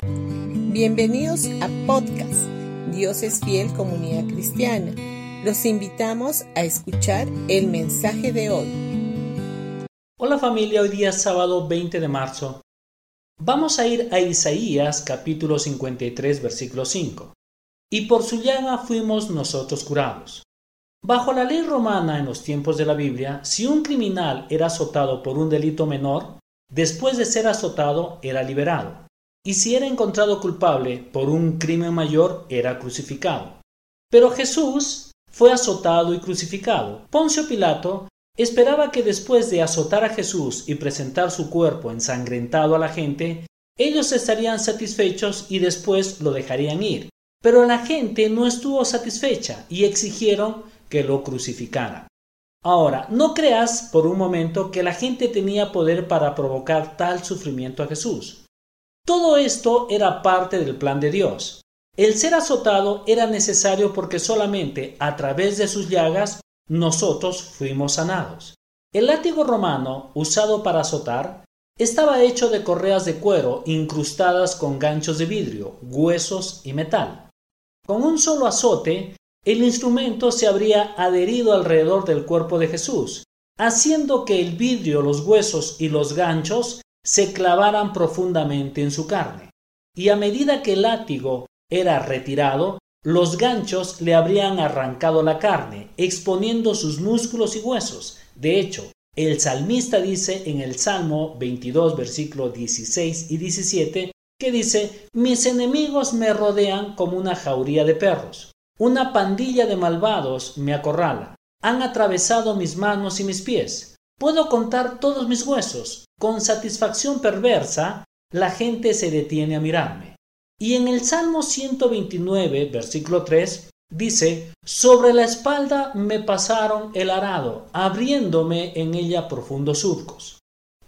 Bienvenidos a podcast Dios es fiel comunidad cristiana. Los invitamos a escuchar el mensaje de hoy. Hola familia, hoy día es sábado 20 de marzo. Vamos a ir a Isaías capítulo 53 versículo 5. Y por su llaga fuimos nosotros curados. Bajo la ley romana en los tiempos de la Biblia, si un criminal era azotado por un delito menor, después de ser azotado era liberado, y si era encontrado culpable por un crimen mayor era crucificado. Pero Jesús fue azotado y crucificado. Poncio Pilato esperaba que después de azotar a Jesús y presentar su cuerpo ensangrentado a la gente, ellos estarían satisfechos y después lo dejarían ir. Pero la gente no estuvo satisfecha y exigieron que lo crucificara. Ahora, no creas por un momento que la gente tenía poder para provocar tal sufrimiento a Jesús. Todo esto era parte del plan de Dios. El ser azotado era necesario porque solamente a través de sus llagas nosotros fuimos sanados. El látigo romano usado para azotar estaba hecho de correas de cuero incrustadas con ganchos de vidrio, huesos y metal. Con un solo azote el instrumento se habría adherido alrededor del cuerpo de Jesús, haciendo que el vidrio, los huesos y los ganchos se clavaran profundamente en su carne. Y a medida que el látigo era retirado, los ganchos le habrían arrancado la carne, exponiendo sus músculos y huesos. De hecho, el salmista dice en el Salmo 22, versículos 16 y 17, que dice, Mis enemigos me rodean como una jauría de perros. Una pandilla de malvados me acorrala. Han atravesado mis manos y mis pies. Puedo contar todos mis huesos. Con satisfacción perversa, la gente se detiene a mirarme. Y en el Salmo 129, versículo 3, dice, Sobre la espalda me pasaron el arado, abriéndome en ella profundos surcos.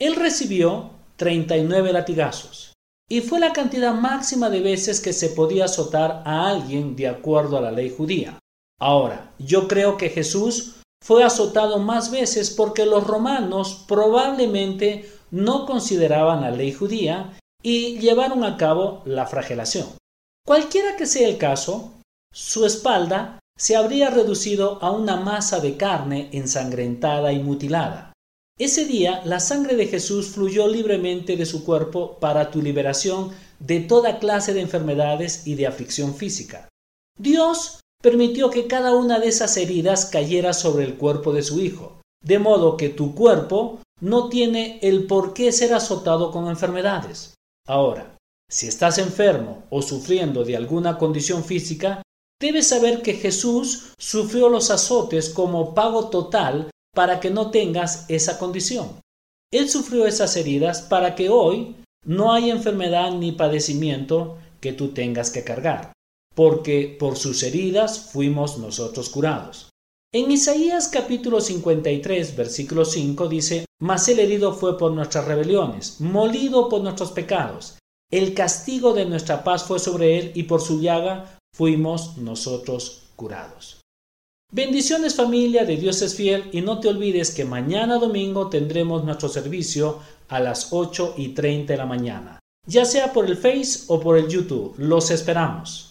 Él recibió 39 latigazos y fue la cantidad máxima de veces que se podía azotar a alguien de acuerdo a la ley judía. Ahora, yo creo que Jesús fue azotado más veces porque los romanos probablemente no consideraban la ley judía y llevaron a cabo la fragelación. Cualquiera que sea el caso, su espalda se habría reducido a una masa de carne ensangrentada y mutilada. Ese día la sangre de Jesús fluyó libremente de su cuerpo para tu liberación de toda clase de enfermedades y de aflicción física. Dios permitió que cada una de esas heridas cayera sobre el cuerpo de su Hijo, de modo que tu cuerpo no tiene el por qué ser azotado con enfermedades. Ahora, si estás enfermo o sufriendo de alguna condición física, debes saber que Jesús sufrió los azotes como pago total para que no tengas esa condición. Él sufrió esas heridas para que hoy no haya enfermedad ni padecimiento que tú tengas que cargar, porque por sus heridas fuimos nosotros curados. En Isaías capítulo 53, versículo 5 dice, Mas el herido fue por nuestras rebeliones, molido por nuestros pecados. El castigo de nuestra paz fue sobre él y por su llaga fuimos nosotros curados. Bendiciones familia de Dios es fiel y no te olvides que mañana domingo tendremos nuestro servicio a las 8 y 30 de la mañana, ya sea por el Face o por el YouTube. Los esperamos.